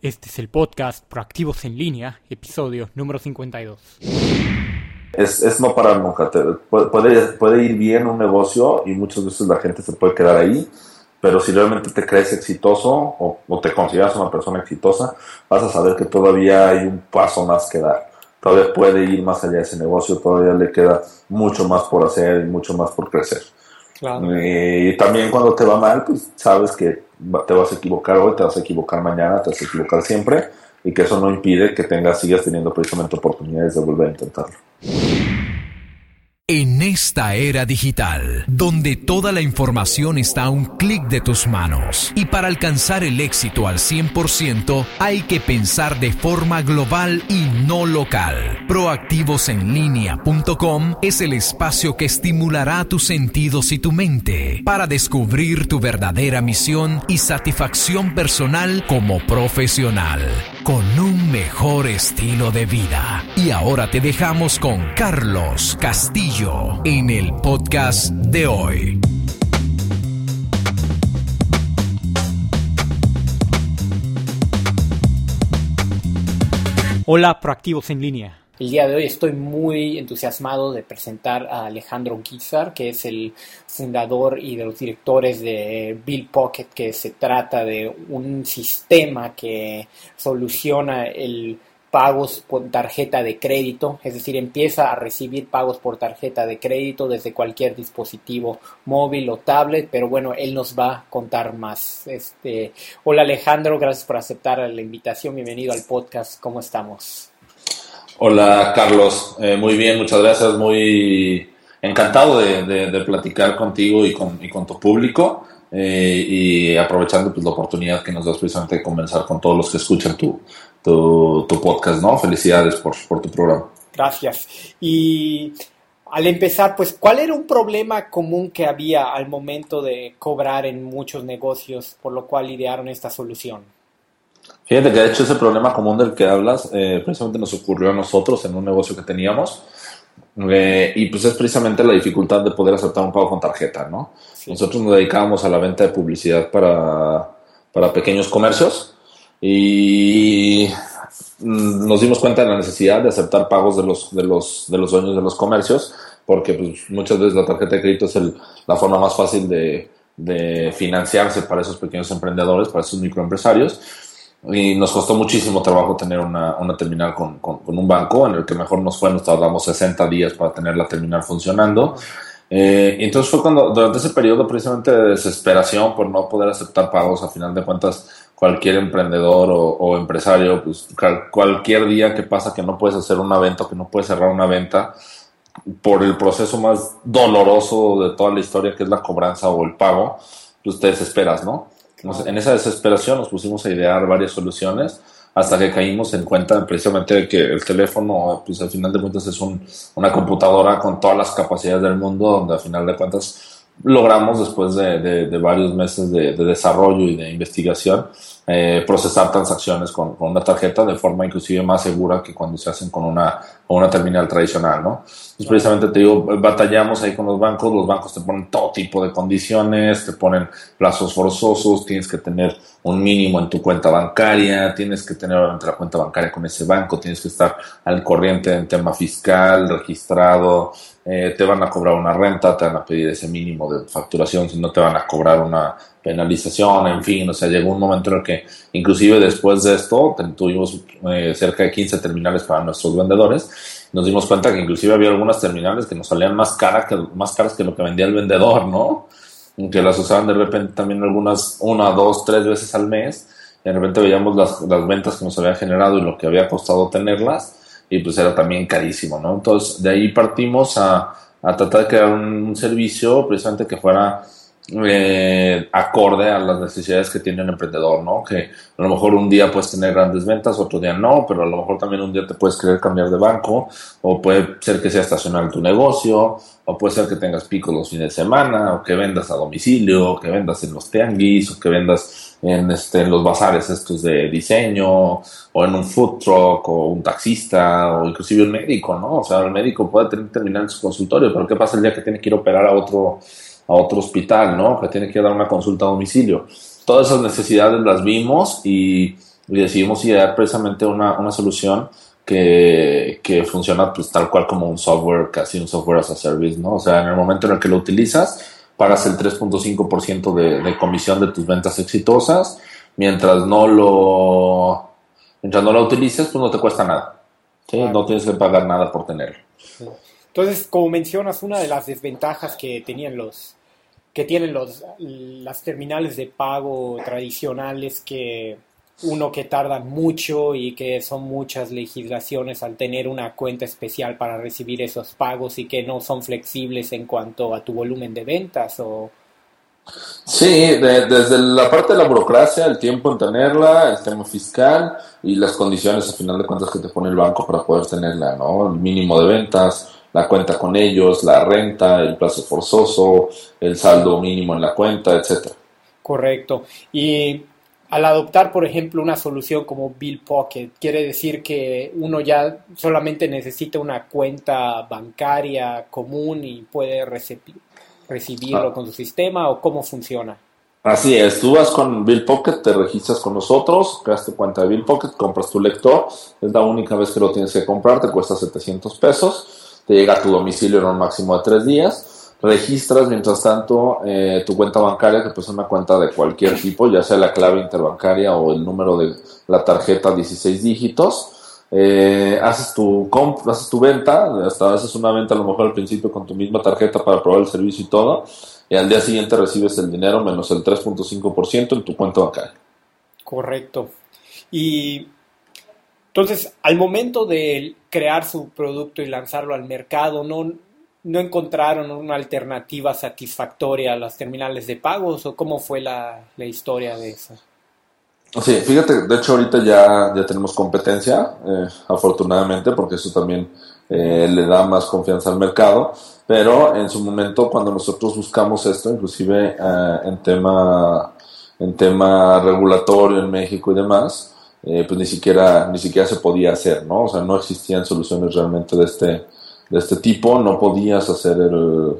Este es el podcast Proactivos en Línea, episodio número 52. Es, es no parar nunca. puede, puede ir bien un negocio y muchas veces la gente se puede quedar ahí, pero si realmente te crees exitoso o, o, te consideras una persona exitosa, vas a saber que todavía hay un paso más que dar. Todavía puede ir más allá de ese negocio, todavía le queda mucho más por hacer y mucho más por crecer. Y también cuando te va mal, pues sabes que te vas a equivocar hoy, te vas a equivocar mañana, te vas a equivocar siempre y que eso no impide que tengas, sigas teniendo precisamente oportunidades de volver a intentarlo. En esta era digital, donde toda la información está a un clic de tus manos, y para alcanzar el éxito al 100% hay que pensar de forma global y no local. Proactivosenlinea.com es el espacio que estimulará tus sentidos y tu mente para descubrir tu verdadera misión y satisfacción personal como profesional, con un mejor estilo de vida. Y ahora te dejamos con Carlos Castillo en el podcast de hoy. Hola, proactivos en línea. El día de hoy estoy muy entusiasmado de presentar a Alejandro Guizar, que es el fundador y de los directores de Bill Pocket, que se trata de un sistema que soluciona el pagos por tarjeta de crédito, es decir, empieza a recibir pagos por tarjeta de crédito desde cualquier dispositivo móvil o tablet, pero bueno, él nos va a contar más. Este, hola Alejandro, gracias por aceptar la invitación, bienvenido al podcast, ¿cómo estamos? Hola Carlos, eh, muy bien, muchas gracias, muy encantado de, platicar contigo y con, y con tu público. Eh, y aprovechando pues, la oportunidad que nos das precisamente de conversar con todos los que escuchan tu, tu, podcast, ¿no? Felicidades por, por tu programa. Gracias. Y al empezar, pues, ¿cuál era un problema común que había al momento de cobrar en muchos negocios, por lo cual idearon esta solución? Fíjate que de hecho ese problema común del que hablas, eh, precisamente nos ocurrió a nosotros en un negocio que teníamos. Eh, y pues es precisamente la dificultad de poder aceptar un pago con tarjeta, ¿no? Nosotros nos dedicábamos a la venta de publicidad para, para pequeños comercios y mm, nos dimos cuenta de la necesidad de aceptar pagos de los, de los, de los dueños de los comercios, porque pues, muchas veces la tarjeta de crédito es el, la forma más fácil de, de financiarse para esos pequeños emprendedores, para esos microempresarios. Y nos costó muchísimo trabajo tener una, una terminal con, con, un banco, en el que mejor nos fue, nos tardamos 60 días para tener la terminal funcionando. Eh, entonces fue cuando, durante ese periodo precisamente de desesperación por no poder aceptar pagos, a final de cuentas, cualquier emprendedor o, empresario, pues cualquier día que pasa que no puedes hacer una venta o que no puedes cerrar una venta por el proceso más doloroso de toda la historia que es la cobranza o el pago, pues te desesperas, ¿no? En esa desesperación nos pusimos a idear varias soluciones hasta que caímos en cuenta precisamente de que el teléfono, pues al final de cuentas es un, una computadora con todas las capacidades del mundo, donde al final de cuentas logramos después de, de, varios meses de, desarrollo y de investigación eh, procesar transacciones con, con, una tarjeta de forma inclusive más segura que cuando se hacen con una, con una terminal tradicional, ¿no? Entonces, precisamente te digo, batallamos ahí con los bancos, los bancos te ponen todo tipo de condiciones, te ponen plazos forzosos, tienes que tener un mínimo en tu cuenta bancaria, tienes que tener obviamente la cuenta bancaria con ese banco, tienes que estar al corriente en tema fiscal, registrado, eh, te van a cobrar una renta, te van a pedir ese mínimo de facturación, si no te van a cobrar una penalización, en fin, o sea, llegó un momento en el que inclusive después de esto tuvimos eh, cerca de 15 terminales para nuestros vendedores, nos dimos cuenta que inclusive había algunas terminales que nos salían más, cara que, más caras que lo que vendía el vendedor, ¿no? Que las usaban de repente también algunas una, dos, tres veces al mes, y de repente veíamos las, las ventas que nos habían generado y lo que había costado tenerlas, y pues era también carísimo, ¿no? Entonces de ahí partimos a, a tratar de crear un, servicio precisamente que fuera eh, acorde a las necesidades que tiene el emprendedor, ¿no? Que a lo mejor un día puedes tener grandes ventas, otro día no, pero a lo mejor también un día te puedes querer cambiar de banco, o puede ser que sea estacional tu negocio, o puede ser que tengas picos los fines de semana, o que vendas a domicilio, o que vendas en los tianguis, o que vendas en, este, en los bazares estos de diseño, o en un food truck, o un taxista, o inclusive un médico, ¿no? O sea, el médico puede terminar en su consultorio, pero ¿qué pasa el día que tiene que ir a operar a otro, a otro hospital, ¿no? Que tiene que dar una consulta a domicilio. Todas esas necesidades las vimos y y decidimos idear precisamente una, una solución que, que, funciona pues tal cual como un software, casi un software as a service, ¿no? O sea, en el momento en el que lo utilizas, pagas el 3.5% de, de comisión de tus ventas exitosas, mientras no lo mientras no lo utilices, pues no te cuesta nada. ¿sí? No tienes que pagar nada por tenerlo. Entonces, como mencionas, una de las desventajas que tenían los que tienen los las terminales de pago tradicionales que uno que tarda mucho y que son muchas legislaciones al tener una cuenta especial para recibir esos pagos y que no son flexibles en cuanto a tu volumen de ventas o Sí, desde la parte de la burocracia, el tiempo en tenerla, el tema fiscal y las condiciones, al final de cuentas, que te pone el banco para poder tenerla, ¿no? El mínimo de ventas, la cuenta con ellos, la renta, el plazo forzoso, el saldo mínimo en la cuenta, etcétera. Correcto. Y al adoptar, por ejemplo, una solución como Bill Pocket, quiere decir que uno ya solamente necesita una cuenta bancaria común y puede recibirlo ah. con su sistema o cómo funciona. Así es, tú vas con Bill Pocket, te registras con nosotros, creas tu cuenta de Bill Pocket, compras tu lector, es la única vez que lo tienes que comprar, te cuesta 700 pesos, te llega a tu domicilio en un máximo de tres días registras mientras tanto eh, tu cuenta bancaria, que pues es una cuenta de cualquier tipo, ya sea la clave interbancaria o el número de la tarjeta 16 dígitos. Eh, haces tu comp haces tu venta, hasta haces una venta a lo mejor al principio con tu misma tarjeta para probar el servicio y todo, y al día siguiente recibes el dinero menos el 3.5% en tu cuenta bancaria. Correcto. Y entonces, al momento de crear su producto y lanzarlo al mercado, no, no encontraron una alternativa satisfactoria a las terminales de pagos o cómo fue la, historia de eso? Sí, fíjate, de hecho ahorita ya, ya tenemos competencia, eh, afortunadamente, porque eso también eh, le da más confianza al mercado, pero en su momento cuando nosotros buscamos esto, inclusive eh, en, tema, en tema regulatorio en México y demás, pues ni siquiera, ni siquiera se podía hacer, ¿no? O sea, no existían soluciones realmente de este, de este tipo, no podías hacer el,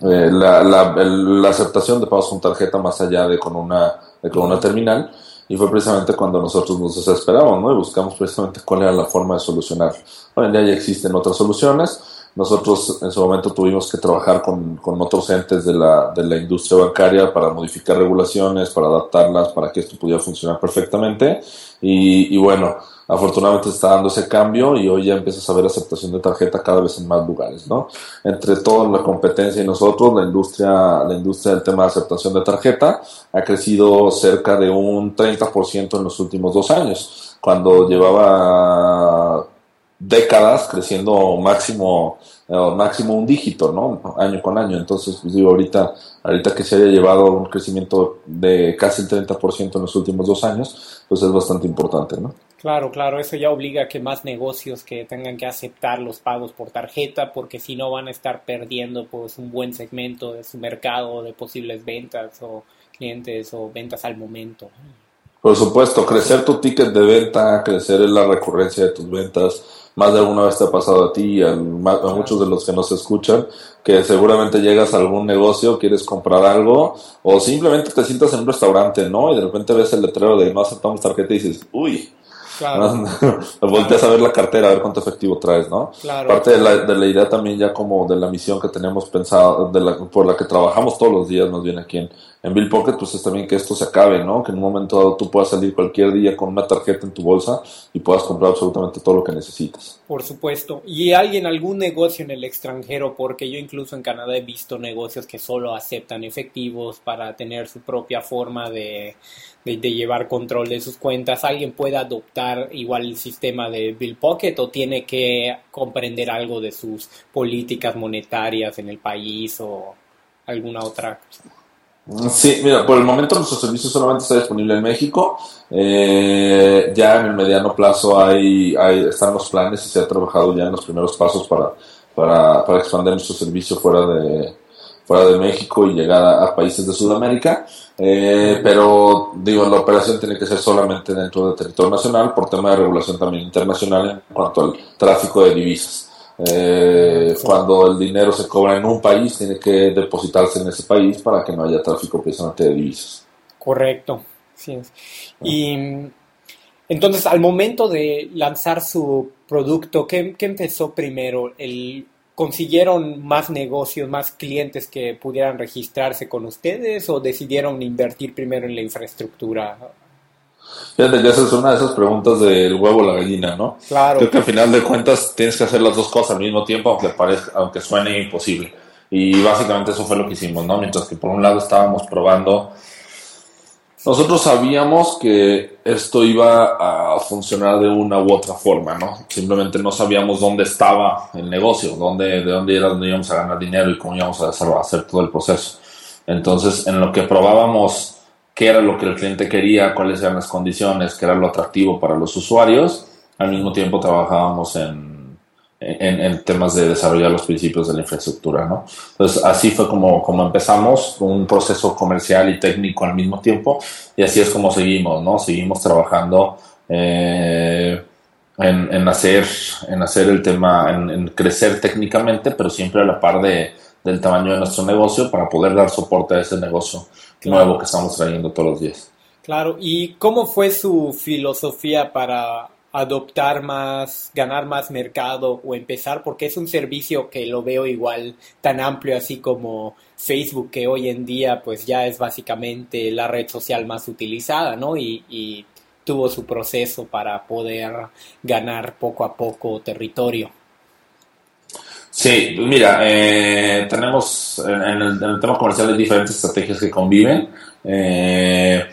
eh, la, la, aceptación de pagos con tarjeta más allá de con una, con una terminal. Y fue precisamente cuando nosotros nos desesperamos, ¿no? Y buscamos precisamente cuál era la forma de solucionar. En día ya existen otras soluciones. Nosotros en su momento tuvimos que trabajar con, con otros entes de la, de la industria bancaria para modificar regulaciones, para adaptarlas, para que esto pudiera funcionar perfectamente. Y, bueno, afortunadamente está dando ese cambio y hoy ya empiezas a ver aceptación de tarjeta cada vez en más lugares, ¿no? Entre toda la competencia y nosotros, la industria, la industria del tema de aceptación de tarjeta ha crecido cerca de un 30% en los últimos dos años, cuando llevaba décadas creciendo máximo eh, máximo un dígito, ¿no? Año con año. Entonces, pues digo, ahorita, ahorita que se haya llevado un crecimiento de casi el 30% en los últimos dos años, pues es bastante importante, ¿no? Claro, claro, eso ya obliga a que más negocios que tengan que aceptar los pagos por tarjeta, porque si no van a estar perdiendo pues un buen segmento de su mercado de posibles ventas o clientes o ventas al momento. Por supuesto, crecer tu ticket de venta, crecer en la recurrencia de tus ventas, más de alguna vez te ha pasado a ti y a, muchos de los que nos escuchan, que seguramente llegas a algún negocio, quieres comprar algo, o simplemente te sientas en un restaurante, ¿no? Y de repente ves el letrero de no aceptamos tarjeta y dices, uy, Claro. Volteas a ver la cartera, a ver cuánto efectivo traes, ¿no? Parte de la, de la, idea también ya como de la misión que tenemos pensado, de la, por la que trabajamos todos los días, más bien aquí en, en Bill Pocket, pues es también que esto se acabe, ¿no? Que en un momento dado tú puedas salir cualquier día con una tarjeta en tu bolsa y puedas comprar absolutamente todo lo que necesitas. Por supuesto. ¿Y alguien, algún negocio en el extranjero? Porque yo incluso en Canadá he visto negocios que solo aceptan efectivos para tener su propia forma de, llevar control de sus cuentas. ¿Alguien puede adoptar igual el sistema de Bill Pocket o tiene que comprender algo de sus políticas monetarias en el país o alguna otra cosa? Sí, mira, por el momento nuestro servicio solamente está disponible en México. Eh, ya en el mediano plazo hay, hay, están los planes y se ha trabajado ya en los primeros pasos para, para, para expandir nuestro servicio fuera de, fuera de México y llegar a, países de Sudamérica. Eh, pero digo, la operación tiene que ser solamente dentro del territorio nacional por tema de regulación también internacional en cuanto al tráfico de divisas. Eh, cuando el dinero se cobra en un país, tiene que depositarse en ese país para que no haya tráfico precisamente de divisas. Correcto. Sí es. Y entonces, al momento de lanzar su producto, ¿qué, qué empezó primero? El ¿Consiguieron más negocios, más clientes que pudieran registrarse con ustedes o decidieron invertir primero en la infraestructura? Fíjate que esa es una de esas preguntas del huevo o la gallina, ¿no? Claro. Creo que al final de cuentas tienes que hacer las dos cosas al mismo tiempo, aunque, parezca, aunque suene imposible. Y básicamente eso fue lo que hicimos, ¿no? Mientras que por un lado estábamos probando nosotros sabíamos que esto iba a funcionar de una u otra forma, ¿no? Simplemente no sabíamos dónde estaba el negocio, dónde, de dónde era donde íbamos a ganar dinero y cómo íbamos a hacer todo el proceso. Entonces, en lo que probábamos qué era lo que el cliente quería, cuáles eran las condiciones, qué era lo atractivo para los usuarios, al mismo tiempo trabajábamos en en, temas de desarrollar los principios de la infraestructura, ¿no? Entonces, así fue como, como empezamos, un proceso comercial y técnico al mismo tiempo, y así es como seguimos, ¿no? Seguimos trabajando eh, en, en, hacer, en hacer el tema, en, crecer técnicamente, pero siempre a la par de, del tamaño de nuestro negocio para poder dar soporte a ese negocio nuevo que estamos trayendo todos los días. Claro, ¿y cómo fue su filosofía para adoptar más, ganar más mercado o empezar, porque es un servicio que lo veo igual tan amplio así como Facebook, que hoy en día pues ya es básicamente la red social más utilizada, ¿no? Y, tuvo su proceso para poder ganar poco a poco territorio. Sí, pues mira, eh, tenemos en el, tema comercial diferentes estrategias que conviven. Eh,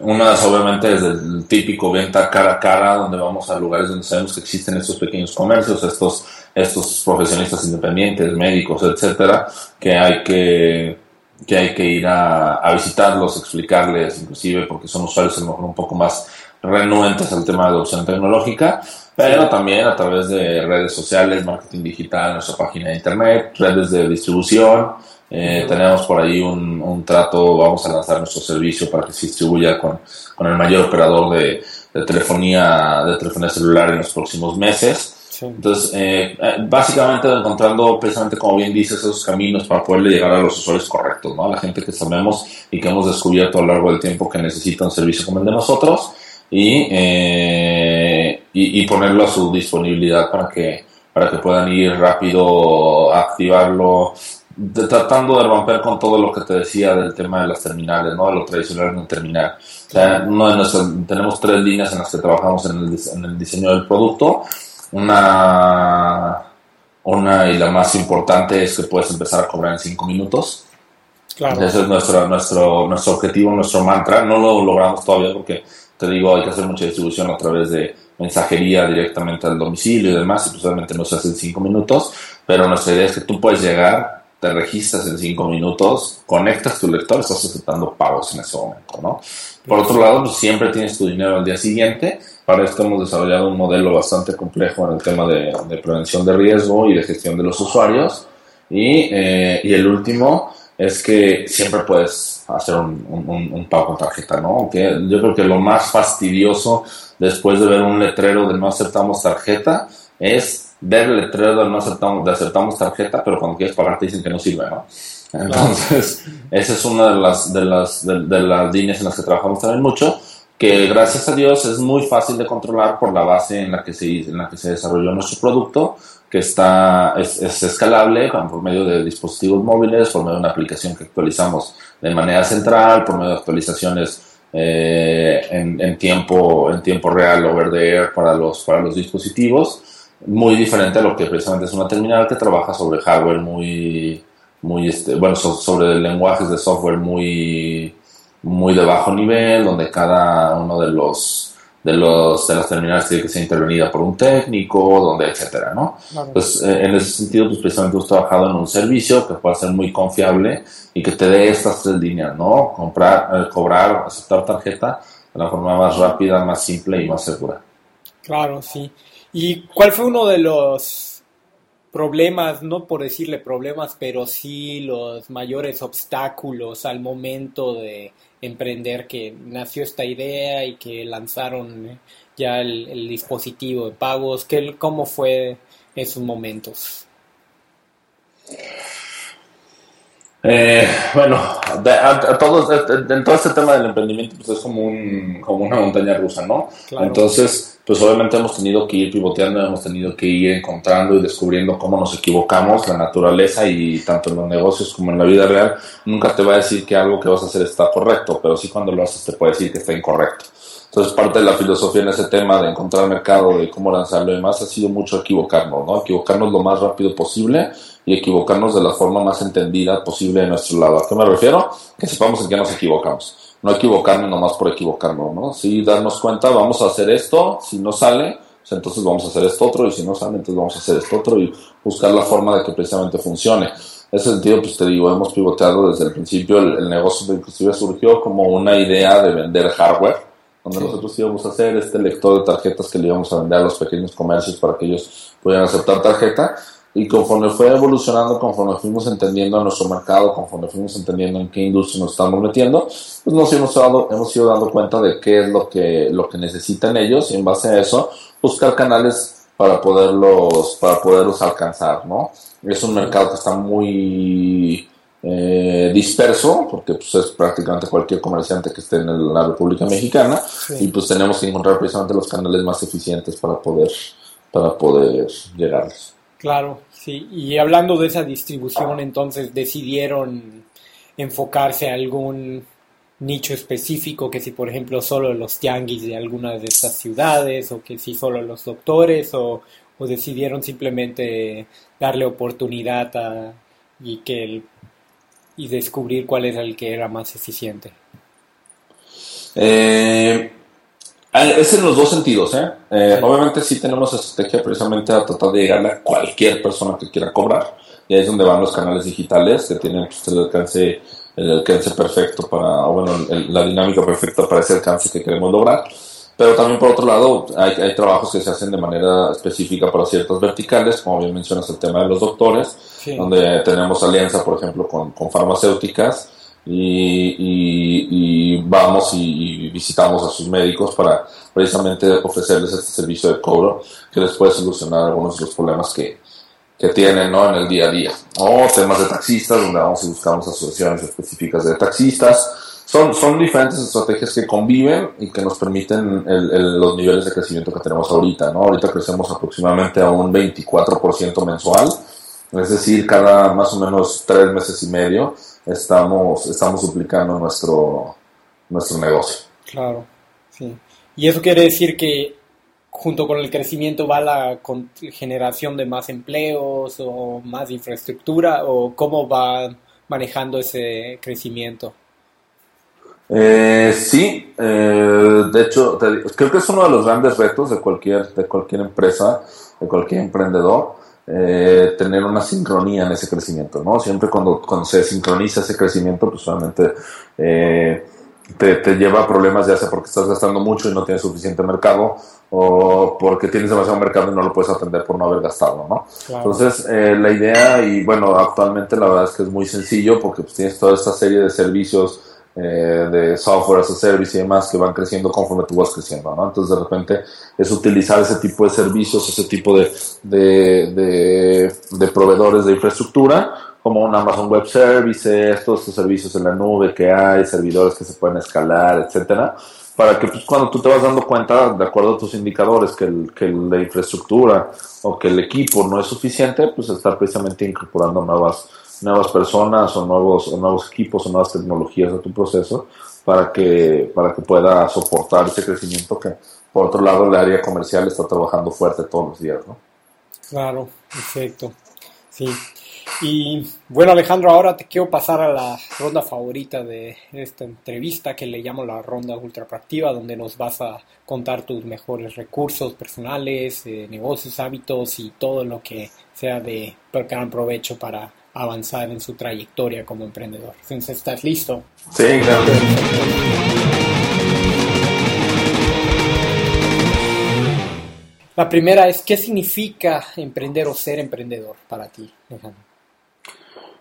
una obviamente es el típico venta cara a cara, donde vamos a lugares donde sabemos que existen estos pequeños comercios, estos, estos profesionistas independientes, médicos, etcétera, que hay que, que, hay que ir a, a visitarlos, explicarles, inclusive porque son usuarios a lo mejor un poco más renuentes al tema de adopción tecnológica, pero también a través de redes sociales, marketing digital, nuestra página de internet, redes de distribución, eh, tenemos por ahí un, un, trato, vamos a lanzar nuestro servicio para que se distribuya con, con el mayor operador de, de, telefonía, de telefonía celular en los próximos meses. Entonces, eh, eh, básicamente encontrando precisamente, como bien dices, esos caminos para poderle llegar a los usuarios correctos, ¿no? A la gente que sabemos y que hemos descubierto a lo largo del tiempo que necesita un servicio como el de nosotros y, eh, y, y, ponerlo a su disponibilidad para que, para que puedan ir rápido, activarlo, tratando de romper con todo lo que te decía del tema de las terminales, ¿no? De lo tradicional en el terminal. O sea, tenemos tres líneas en las que trabajamos en el, en el, diseño del producto. Una, una y la más importante es que puedes empezar a cobrar en cinco minutos. Claro. Ese es nuestro, nuestro, nuestro objetivo, nuestro mantra. No lo logramos todavía porque, te digo, hay que hacer mucha distribución a través de mensajería directamente al domicilio y demás, y pues obviamente no se hace en cinco minutos, pero nuestra idea es que tú puedes llegar te registras en cinco minutos, conectas tu lector, estás aceptando pagos en ese momento, ¿no? Por otro lado, pues siempre tienes tu dinero al día siguiente. Para esto hemos desarrollado un modelo bastante complejo en el tema de, prevención de riesgo y de gestión de los usuarios. Y, eh, y, el último es que siempre puedes hacer un, un, pago con tarjeta, ¿no? Aunque yo creo que lo más fastidioso después de ver un letrero de no aceptamos tarjeta es ver el letrero de no aceptamos, de aceptamos tarjeta, pero cuando quieres pagar te dicen que no sirve, ¿no? Entonces, esa es una de las, de, las, de, las líneas en las que trabajamos también mucho, que gracias a Dios es muy fácil de controlar por la base en la que se, en la que se desarrolló nuestro producto, que está, es, es escalable por medio de dispositivos móviles, por medio de una aplicación que actualizamos de manera central, por medio de actualizaciones eh, en, tiempo, en tiempo real over the air para los, para los dispositivos. Muy diferente a lo que precisamente es una terminal que trabaja sobre hardware muy, muy este, bueno, sobre lenguajes de software muy, muy de bajo nivel, donde cada uno de los de los de las terminales tiene que ser intervenida por un técnico, donde etcétera, ¿no? Pues eh, en ese sentido, pues precisamente hemos trabajado en un servicio que pueda ser muy confiable y que te dé estas tres líneas, ¿no? Comprar, eh, cobrar, aceptar tarjeta de la forma más rápida, más simple y más segura. Claro, sí. ¿Y cuál fue uno de los problemas, no por decirle problemas, pero sí los mayores obstáculos al momento de emprender que nació esta idea y que lanzaron ya el, dispositivo de pagos? ¿Qué, ¿Cómo fue esos momentos? Eh, bueno, a, todos, en todo este tema del emprendimiento pues es como, un, como una montaña rusa, ¿no? Entonces, pues obviamente hemos tenido que ir pivoteando, hemos tenido que ir encontrando y descubriendo cómo nos equivocamos, la naturaleza y tanto en los negocios como en la vida real, nunca te va a decir que algo que vas a hacer está correcto, pero sí cuando lo haces te puede decir que está incorrecto. Entonces, parte de la filosofía en ese tema de encontrar mercado, de cómo lanzarlo y demás, ha sido mucho equivocarnos, ¿no? Equivocarnos lo más rápido posible y equivocarnos de la forma más entendida posible de nuestro lado. ¿A qué me refiero? Que sepamos en qué nos equivocamos. No equivocarnos nomás por equivocarnos, ¿no? Sí, darnos cuenta, vamos a hacer esto, si no sale, pues entonces vamos a hacer esto otro, y si no sale, entonces vamos a hacer esto otro, y buscar la forma de que precisamente funcione. En ese sentido, pues te digo, hemos pivoteado desde el principio, el, el negocio inclusive surgió como una idea de vender hardware, donde nosotros íbamos a hacer este lector de tarjetas que le íbamos a vender a los pequeños comercios para que ellos pudieran aceptar tarjeta. Y conforme fue evolucionando, conforme fuimos entendiendo nuestro mercado, conforme fuimos entendiendo en qué industria nos estamos metiendo, pues nos hemos, dado, hemos ido dando cuenta de qué es lo que, lo que necesitan ellos y en base a eso buscar canales para poderlos, para poderlos alcanzar, ¿no? Es un mercado que está muy eh, disperso, porque pues, es prácticamente cualquier comerciante que esté en la República Mexicana, y pues tenemos que encontrar precisamente los canales más eficientes para poder, para poder llegarles. Claro, sí. Y hablando de esa distribución, entonces decidieron enfocarse a algún nicho específico, que si por ejemplo solo los tianguis de alguna de estas ciudades, o que si solo los doctores, o, o decidieron simplemente darle oportunidad a, y que el y descubrir cuál era el que era más eficiente? Eh, es en los dos sentidos. ¿eh? eh obviamente sí tenemos estrategia precisamente a tratar de llegarle a cualquier persona que quiera cobrar. Y ahí es donde van los canales digitales que tienen pues, el alcance el alcance perfecto para, o bueno, la dinámica perfecta para ese alcance que queremos lograr. Pero también por otro lado, hay, hay, trabajos que se hacen de manera específica para ciertas verticales, como bien mencionas el tema de los doctores, donde tenemos alianza, por ejemplo, con, con farmacéuticas y, y, vamos y, visitamos a sus médicos para precisamente ofrecerles este servicio de cobro que les puede solucionar algunos de los problemas que, que tienen ¿no? en el día a día. O temas de taxistas, donde vamos y buscamos asociaciones específicas de taxistas son, son diferentes estrategias que conviven y que nos permiten los niveles de crecimiento que tenemos ahorita, ¿no? Ahorita crecemos aproximadamente a un 24% mensual, es decir, cada más o menos tres meses y medio estamos, estamos duplicando nuestro, nuestro negocio. Claro, sí. Y eso quiere decir que junto con el crecimiento va la generación de más empleos o más infraestructura o cómo va manejando ese crecimiento. Eh, sí, eh, de hecho, creo que es uno de los grandes retos de cualquier, de cualquier empresa, de cualquier emprendedor, eh, tener una sincronía en ese crecimiento, ¿no? Siempre cuando, cuando se sincroniza ese crecimiento, pues solamente eh, te, te, lleva a problemas, ya sea porque estás gastando mucho y no tienes suficiente mercado, o porque tienes demasiado mercado y no lo puedes atender por no haber gastado, ¿no? Entonces, eh, la idea, y bueno, actualmente la verdad es que es muy sencillo porque pues, tienes toda esta serie de servicios eh, de software as a service y demás que van creciendo conforme tú vas creciendo, ¿no? Entonces de repente es utilizar ese tipo de servicios, ese tipo de, de, proveedores de infraestructura como un Amazon Web Services, todos estos servicios en la nube que hay, servidores que se pueden escalar, etcétera, para que pues, cuando tú te vas dando cuenta, de acuerdo a tus indicadores, que, que la infraestructura o que el equipo no es suficiente, pues estar precisamente incorporando nuevas nuevas personas o nuevos, o nuevos equipos o nuevas tecnologías a tu proceso para que, para que pueda soportar ese crecimiento que, por otro lado, el área comercial está trabajando fuerte todos los días, ¿no? Claro, perfecto. Sí. Y bueno, Alejandro, ahora te quiero pasar a la ronda favorita de esta entrevista que le llamo la ronda ultraproactiva, donde nos vas a contar tus mejores recursos personales, eh, negocios, hábitos y todo lo que sea de gran provecho para avanzar en su trayectoria como emprendedor. Entonces, ¿estás listo? Sí, claro. La primera es, ¿qué significa emprender o ser emprendedor para ti, Alejandro?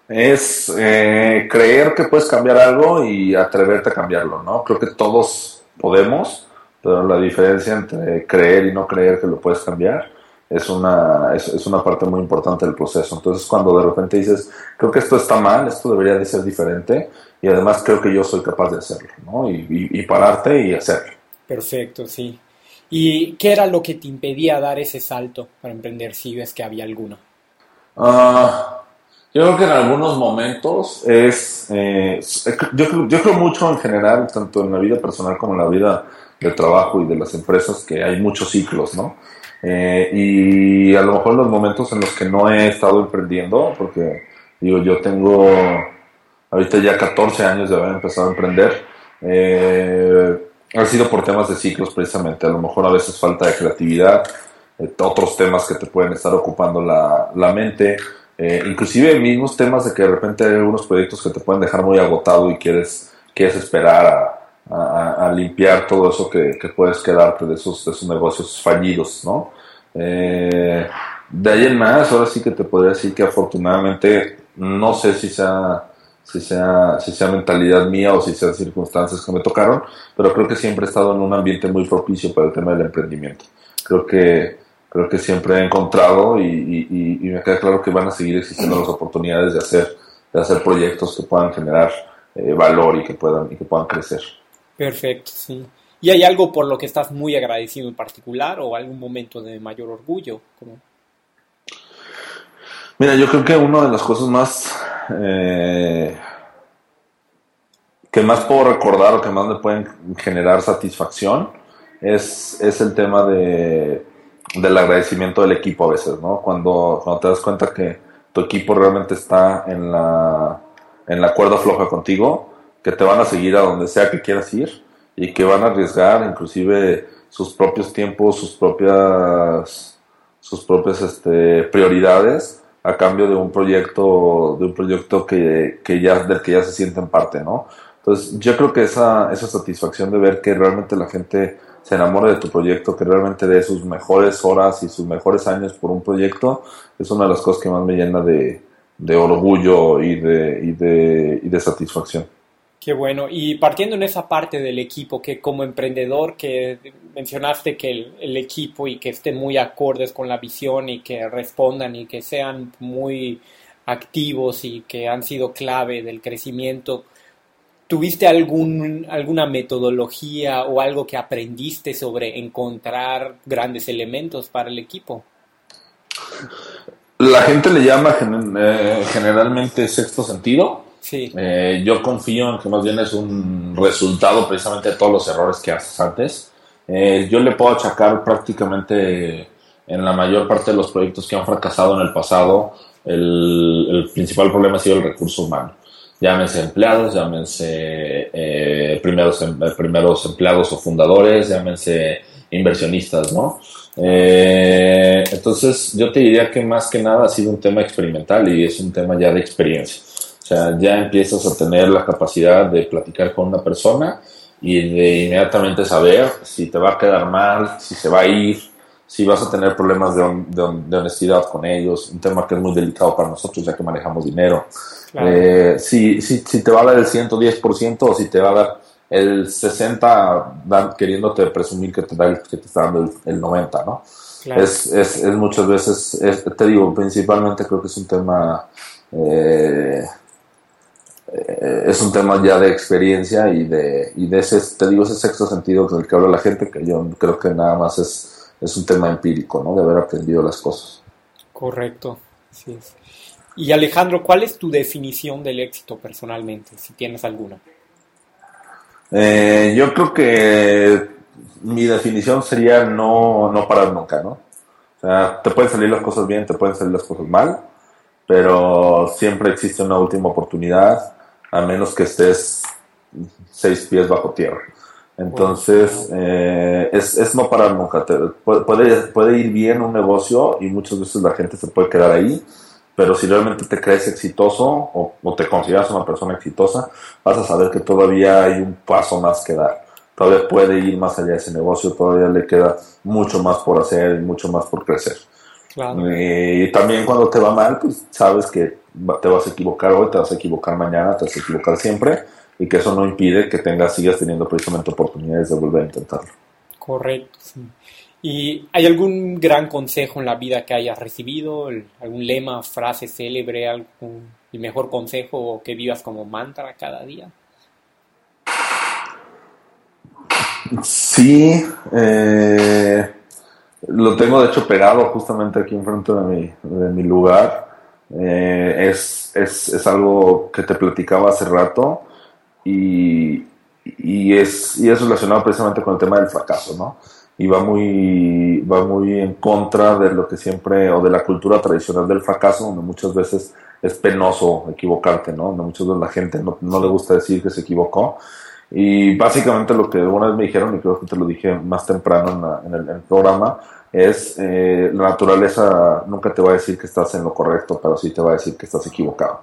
Es eh, creer que puedes cambiar algo y atreverte a cambiarlo, ¿no? Creo que todos podemos, pero la diferencia entre creer y no creer que lo puedes cambiar es una, es, es, una parte muy importante del proceso. Entonces, cuando de repente dices, creo que esto está mal, esto debería de ser diferente, y además creo que yo soy capaz de hacerlo, ¿no? Y, y, y pararte y hacerlo. Perfecto, sí. ¿Y qué era lo que te impedía dar ese salto para emprender si ves que había alguno? Uh, yo creo que en algunos momentos es, eh, yo, yo creo mucho en general, tanto en la vida personal como en la vida del trabajo y de las empresas, que hay muchos ciclos, ¿no? Eh, y a lo mejor los momentos en los que no he estado emprendiendo, porque digo, yo tengo ahorita ya 14 años de haber empezado a emprender, eh, ha sido por temas de ciclos precisamente, a lo mejor a veces falta de creatividad, eh, otros temas que te pueden estar ocupando la, la mente, eh, inclusive mismos temas de que de repente hay algunos proyectos que te pueden dejar muy agotado y quieres, quieres esperar a, a, limpiar todo eso que, puedes quedarte de esos, de esos negocios fallidos, ¿no? Eh, de ahí en más, ahora sí que te podría decir que afortunadamente, no sé si sea, si sea, si sea mentalidad mía o si sean circunstancias que me tocaron, pero creo que siempre he estado en un ambiente muy propicio para el tema del emprendimiento. Creo que, creo que siempre he encontrado y me queda claro que van a seguir existiendo las oportunidades de hacer, de hacer proyectos que puedan generar eh, valor y que puedan, y que puedan crecer. Perfecto, sí. ¿Y hay algo por lo que estás muy agradecido en particular o algún momento de mayor orgullo? ¿Cómo? Mira, yo creo que una de las cosas más eh, que más puedo recordar o que más me pueden generar satisfacción es, es el tema de, del agradecimiento del equipo a veces, ¿no? Cuando, cuando te das cuenta que tu equipo realmente está en la, en la cuerda floja contigo, que te van a seguir a donde sea que quieras ir y que van a arriesgar inclusive sus propios tiempos, sus propias sus propias este, prioridades a cambio de un proyecto de un proyecto que, que ya del que ya se sienten parte, ¿no? Entonces, yo creo que esa esa satisfacción de ver que realmente la gente se enamora de tu proyecto, que realmente dé sus mejores horas y sus mejores años por un proyecto, es una de las cosas que más me llena de, de orgullo y de, y de, y de satisfacción. Qué bueno. Y partiendo en esa parte del equipo, que como emprendedor, que mencionaste que el, equipo y que estén muy acordes con la visión y que respondan y que sean muy activos y que han sido clave del crecimiento, ¿tuviste algún, alguna metodología o algo que aprendiste sobre encontrar grandes elementos para el equipo? La gente le llama generalmente sexto sentido Sí. Eh, yo confío en que más bien es un resultado precisamente de todos los errores que haces antes. Eh, yo le puedo achacar prácticamente en la mayor parte de los proyectos que han fracasado en el pasado, el, principal problema ha sido el recurso humano. Llámense empleados, llámense eh, primeros, em, primeros empleados o fundadores, llámense inversionistas, ¿no? Eh, entonces, yo te diría que más que nada ha sido un tema experimental y es un tema ya de experiencia. Sea, ya empiezas a tener la capacidad de platicar con una persona y de inmediatamente saber si te va a quedar mal, si se va a ir, si vas a tener problemas de, de, de honestidad con ellos, un tema que es muy delicado para nosotros ya que manejamos dinero. Claro. Eh, si, si, si, te va a dar el 110% o si te va a dar el 60% dan, queriéndote presumir que te, da el, que te está dando el, el 90%, ¿no? Claro. Es, es, es, muchas veces, es, te digo, principalmente creo que es un tema... Eh, es un tema ya de experiencia y de, y de ese, te digo, ese sexto sentido con el que habla la gente, que yo creo que nada más es, es un tema empírico, ¿no? De haber aprendido las cosas. Correcto, sí es. Y Alejandro, ¿cuál es tu definición del éxito personalmente, si tienes alguna? Eh, yo creo que mi definición sería no, no parar nunca, ¿no? O sea, te pueden salir las cosas bien, te pueden salir las cosas mal, pero siempre existe una última oportunidad a menos que estés seis pies bajo tierra. Entonces, eh, es, es, no parar nunca. Te, puede, puede ir bien un negocio y muchas veces la gente se puede quedar ahí, pero si realmente te crees exitoso o, o, te consideras una persona exitosa, vas a saber que todavía hay un paso más que dar. Todavía puede ir más allá de ese negocio, todavía le queda mucho más por hacer y mucho más por crecer. Claro. Eh, y también cuando te va mal, pues sabes que te vas a equivocar hoy, te vas a equivocar mañana, te vas a equivocar siempre y que eso no impide que tengas, sigas teniendo precisamente oportunidades de volver a intentarlo. Correcto, sí. ¿Y hay algún gran consejo en la vida que hayas recibido? ¿Algún lema, frase célebre, algún, el mejor consejo o que vivas como mantra cada día? Sí, eh, lo tengo de hecho pegado justamente aquí enfrente de mi, de mi lugar. Eh, es, es, es, algo que te platicaba hace rato y, y, es, y es relacionado precisamente con el tema del fracaso, ¿no? Y va muy, va muy en contra de lo que siempre, o de la cultura tradicional del fracaso, donde muchas veces es penoso equivocarte, ¿no? Donde muchas veces la gente no, no le gusta decir que se equivocó. Y básicamente lo que alguna vez me dijeron, y creo que te lo dije más temprano en, el, programa, es eh, la naturaleza nunca te va a decir que estás en lo correcto, pero sí te va a decir que estás equivocado.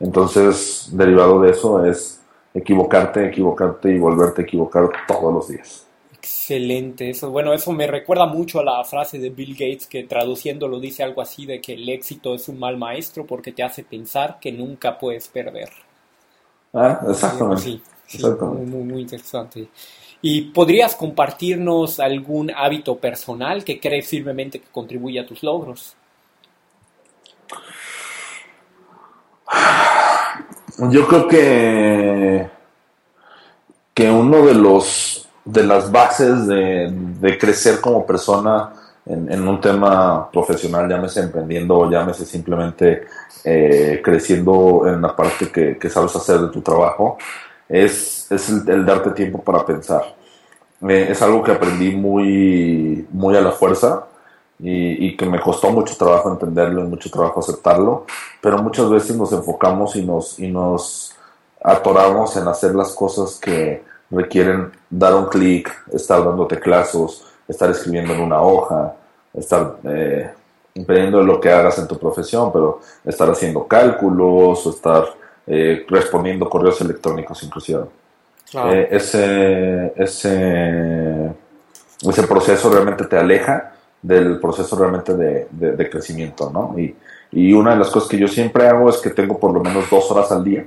Entonces, derivado de eso es equivocarte, equivocarte y volverte a equivocar todos los días. Excelente, eso, bueno, eso me recuerda mucho a la frase de Bill Gates que traduciendo lo dice algo así de que el éxito es un mal maestro porque te hace pensar que nunca puedes perder. Ah, exactamente. Sí. Muy, muy, interesante. ¿Y podrías compartirnos algún hábito personal que crees firmemente que contribuye a tus logros? Yo creo que, que uno de los de las bases de, crecer como persona en, un tema profesional, llámese emprendiendo o llámese simplemente eh, creciendo en la parte que, que sabes hacer de tu trabajo, es, es el, darte tiempo para pensar. Es algo que aprendí muy, muy a la fuerza y, que me costó mucho trabajo entenderlo y mucho trabajo aceptarlo, pero muchas veces nos enfocamos y nos, y nos atoramos en hacer las cosas que requieren dar un clic, estar dando teclazos, estar escribiendo en una hoja, estar eh, impidiendo lo que hagas en tu profesión, pero estar haciendo cálculos o estar eh, respondiendo correos electrónicos inclusive. Eh, ese, ese, ese proceso realmente te aleja del proceso realmente de, de, crecimiento, ¿no? Y, y, una de las cosas que yo siempre hago es que tengo por lo menos dos horas al día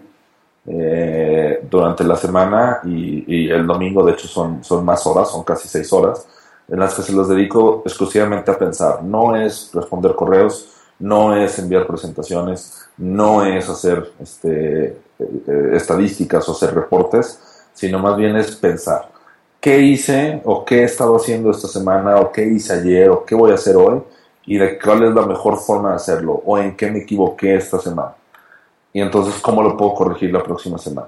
eh, durante la semana y, y, el domingo, de hecho, son, son más horas, son casi seis horas, en las que se los dedico exclusivamente a pensar. No es responder correos, no es enviar presentaciones, no es hacer este, eh, estadísticas o hacer reportes, sino más bien es pensar qué hice o qué he estado haciendo esta semana o qué hice ayer o qué voy a hacer hoy y de cuál es la mejor forma de hacerlo o en qué me equivoqué esta semana. Y entonces, ¿cómo lo puedo corregir la próxima semana?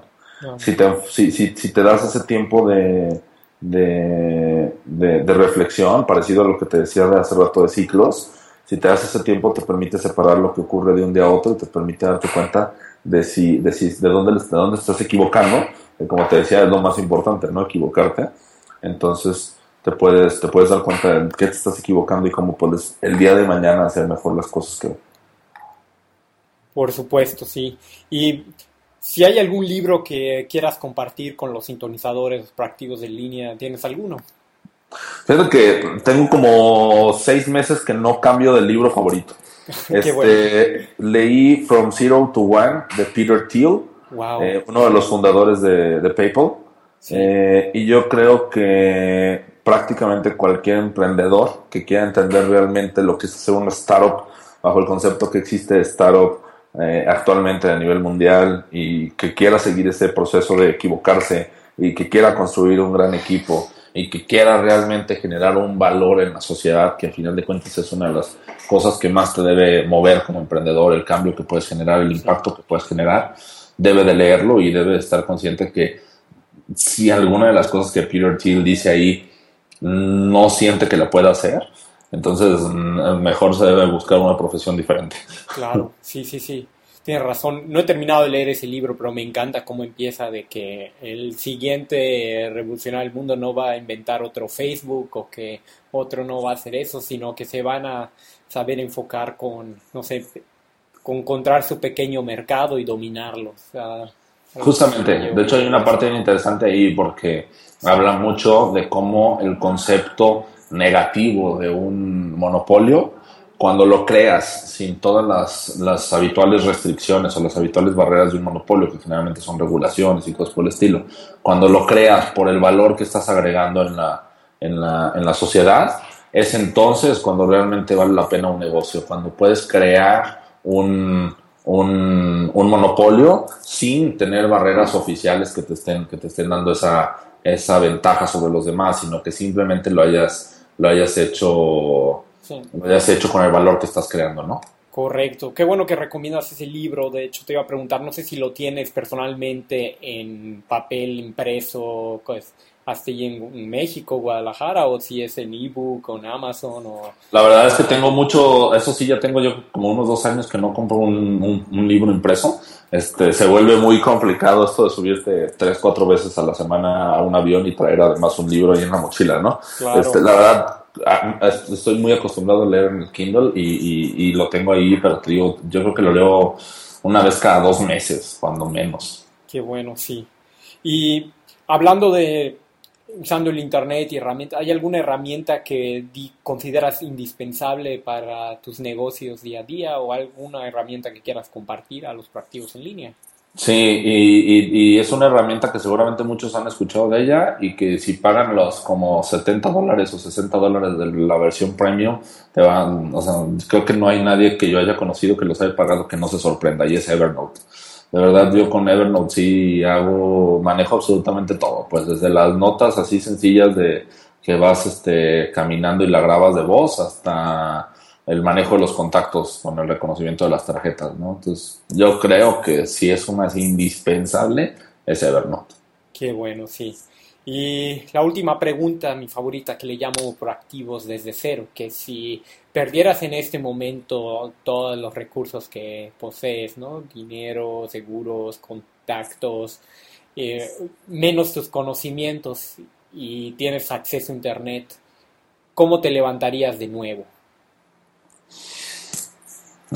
Si, te, si, si, si, te das ese tiempo de, de, de, reflexión, parecido a lo que te decía de hace rato de ciclos, si te das ese tiempo te permite separar lo que ocurre de un día a otro y te permite darte cuenta de si, de, si, de, dónde, de dónde estás equivocando, como te decía, es lo más importante, no equivocarte. Entonces te puedes, te puedes dar cuenta de qué te estás equivocando y cómo puedes el día de mañana hacer mejor las cosas que... Por supuesto, sí. Y si hay algún libro que quieras compartir con los sintonizadores proactivos de línea, ¿tienes alguno? Fíjate que tengo como seis meses que no cambio de libro favorito. Este, Leí From Zero to One de Peter Thiel, eh, uno de los fundadores de, PayPal. Eh, y yo creo que prácticamente cualquier emprendedor que quiera entender realmente lo que es hacer una startup bajo el concepto que existe de startup eh, actualmente a nivel mundial y que quiera seguir ese proceso de equivocarse y que quiera construir un gran equipo y que quiera realmente generar un valor en la sociedad, que al final de cuentas es una de las cosas que más te debe mover como emprendedor, el cambio que puedes generar, el impacto que puedes generar, debe de leerlo y debe de estar consciente que si alguna de las cosas que Peter Thiel dice ahí no siente que la pueda hacer, entonces mm, mejor se debe buscar una profesión diferente. Claro, sí, sí, sí tienes razón. No he terminado de leer ese libro, pero me encanta cómo empieza de que el siguiente revolucionar el mundo no va a inventar otro Facebook o que otro no va a hacer eso, sino que se van a saber enfocar con, no sé, con encontrar su pequeño mercado y dominarlo. Justamente, de hecho hay una parte bien interesante ahí porque habla mucho de cómo el concepto negativo de un monopolio cuando lo creas sin todas las, las, habituales restricciones o las habituales barreras de un monopolio, que generalmente son regulaciones y cosas por el estilo, cuando lo creas por el valor que estás agregando en la, en la, en la sociedad, es entonces cuando realmente vale la pena un negocio, cuando puedes crear un, un, monopolio sin tener barreras oficiales que te estén, que te estén dando esa, esa ventaja sobre los demás, sino que simplemente lo hayas, lo hayas hecho, lo hayas hecho con el valor que estás creando, ¿no? Correcto. Qué bueno que recomiendas ese libro. De hecho, te iba a preguntar, no sé si lo tienes personalmente en papel impreso, pues, hasta en México, Guadalajara, o si es en ebook o en Amazon. O... La verdad es que tengo mucho, eso sí, ya tengo yo como unos dos años que no compro un, libro impreso. Este, se vuelve muy complicado esto de subirte tres, cuatro veces a la semana a un avión y traer además un libro ahí en la mochila, ¿no? Este, la verdad, estoy muy acostumbrado a leer en el Kindle y, lo tengo ahí, pero te digo, yo creo que lo leo una vez cada dos meses, cuando menos. Qué bueno, sí. Y hablando de usando el Internet y herramientas, ¿hay alguna herramienta que consideras indispensable para tus negocios día a día o alguna herramienta que quieras compartir a los proactivos en línea? Sí, y, es una herramienta que seguramente muchos han escuchado de ella y que si pagan los como 70 dólares o 60 dólares de la versión premium, te van, o sea, creo que no hay nadie que yo haya conocido que los haya pagado que no se sorprenda y es Evernote. De verdad, yo con Evernote sí hago, manejo absolutamente todo, pues desde las notas así sencillas de que vas este, caminando y la grabas de voz hasta el manejo de los contactos con el reconocimiento de las tarjetas, ¿no? Entonces, yo creo que si es una así indispensable, es Evernote. Qué bueno, sí. Y la última pregunta, mi favorita, que le llamo proactivos desde cero, que si perdieras en este momento todos los recursos que posees, ¿no? Dinero, seguros, contactos, eh, menos tus conocimientos y tienes acceso a Internet, ¿cómo te levantarías de nuevo?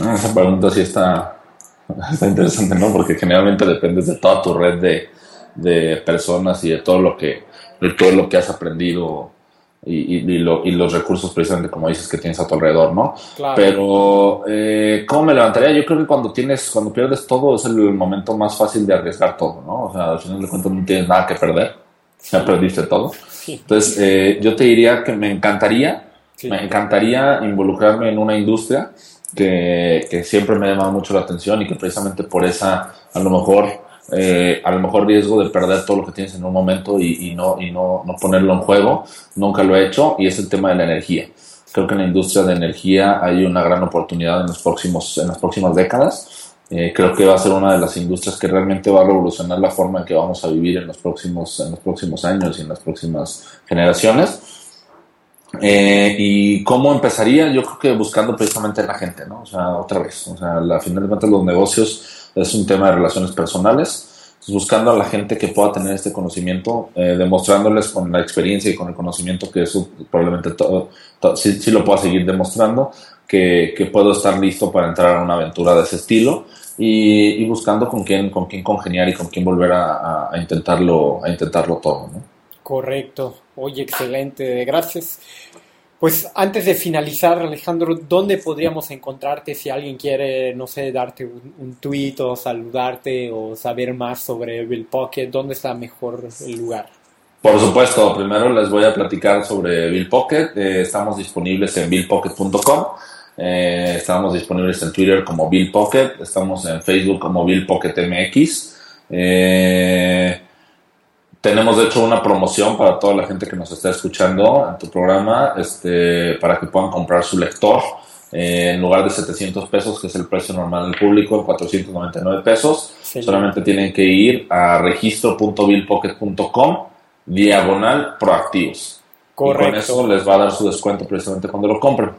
Ah, esa pregunta sí está, está interesante, ¿no? Porque generalmente dependes de toda tu red de, de personas y de todo lo que, de todo lo que has aprendido y, y, los recursos precisamente como dices que tienes a tu alrededor, ¿no? Pero eh, ¿cómo me levantaría? Yo creo que cuando tienes, cuando pierdes todo es el momento más fácil de arriesgar todo, ¿no? O sea, al final de cuentas no tienes nada que perder, ya perdiste todo. Entonces eh, yo te diría que me encantaría, me encantaría involucrarme en una industria que, que siempre me ha llamado mucho la atención y que precisamente por esa, a lo mejor eh, a lo mejor riesgo de perder todo lo que tienes en un momento y, no, y no, no, ponerlo en juego. Nunca lo he hecho y es el tema de la energía. Creo que en la industria de energía hay una gran oportunidad en, los próximos, en las próximas décadas. Eh, creo que va a ser una de las industrias que realmente va a revolucionar la forma en que vamos a vivir en los próximos, en los próximos años y en las próximas generaciones. Eh, ¿Y cómo empezaría? Yo creo que buscando precisamente la gente, ¿no? O sea, otra vez, o sea, al final de cuentas los negocios es un tema de relaciones personales. buscando a la gente que pueda tener este conocimiento, eh, demostrándoles con la experiencia y con el conocimiento que eso probablemente todo, sí, lo pueda seguir demostrando, que, que, puedo estar listo para entrar a una aventura de ese estilo y, buscando con quién, con quién congeniar y con quién volver a, a intentarlo, a intentarlo todo. ¿no? Correcto. Oye, excelente. Gracias. Pues antes de finalizar, Alejandro, ¿dónde podríamos encontrarte si alguien quiere, no sé, darte un, tweet o saludarte o saber más sobre Bill Pocket? ¿Dónde está mejor el lugar? Por supuesto, primero les voy a platicar sobre Bill Pocket. Eh, estamos disponibles en billpocket.com. Eh, estamos disponibles en Twitter como Bill Pocket. Estamos en Facebook como Bill Pocket MX. Eh, tenemos de hecho una promoción para toda la gente que nos está escuchando en tu programa, este, para que puedan comprar su lector. Eh, en lugar de 700 pesos, que es el precio normal del público, en 499 pesos. Solamente tienen que ir a registro.billpocket.com diagonal proactivos. Correcto. Y con eso les va a dar su descuento precisamente cuando lo compren.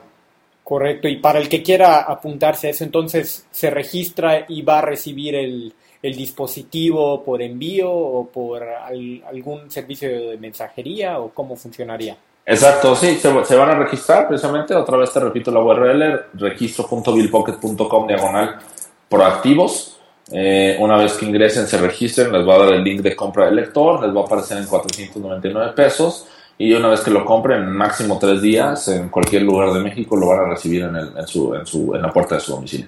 Correcto. Y para el que quiera apuntarse a eso, entonces se registra y va a recibir el, el dispositivo por envío o por algún servicio de mensajería o cómo funcionaría? Exacto, sí, se, van a registrar precisamente, otra vez te repito la URL, registro.billpocket.com diagonal proactivos. Eh, una vez que ingresen, se registren, les va a dar el link de compra del lector, les va a aparecer en 499 pesos y una vez que lo compren, en máximo tres días, en cualquier lugar de México, lo van a recibir en, el, en, su, en, su, en la puerta de su domicilio.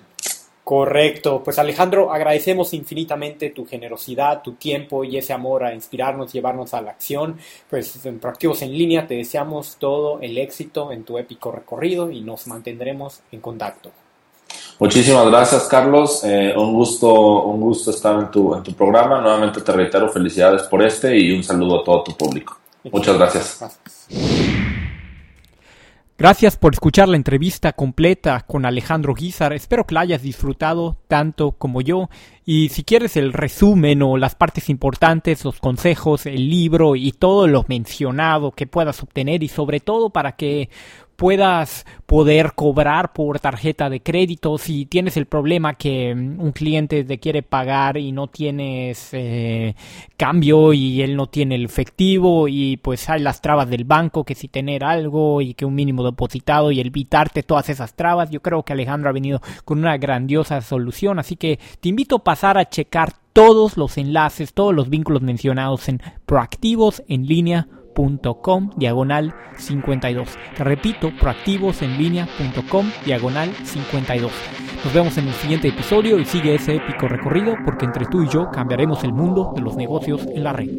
Correcto, pues Alejandro, agradecemos infinitamente tu generosidad, tu tiempo y ese amor a inspirarnos, llevarnos a la acción. Pues en Proactivos en línea te deseamos todo el éxito en tu épico recorrido y nos mantendremos en contacto. Muchísimas gracias, Carlos. Eh, un gusto, un gusto estar en tu, en tu programa. Nuevamente te reitero felicidades por este y un saludo a todo tu público. Muchas gracias. Gracias por escuchar la entrevista completa con Alejandro Guizar. Espero que la hayas disfrutado tanto como yo. Y si quieres el resumen o las partes importantes, los consejos, el libro y todo lo mencionado que puedas obtener y sobre todo para que puedas poder cobrar por tarjeta de crédito. Si tienes el problema que mm, un cliente te quiere pagar y no tienes eh, cambio y él no tiene el efectivo y pues hay las trabas del banco que si tener algo y que un mínimo depositado y evitarte todas esas trabas yo creo que Alejandro ha venido con una grandiosa solución. Así que te invito a pasar a checar todos los enlaces todos los vínculos mencionados en proactivos en línea com diagonal 52. Te repito, proactivosenlinea.com diagonal 52. Nos vemos en el siguiente episodio y sigue ese épico recorrido porque entre tú y yo cambiaremos el mundo de los negocios en la red.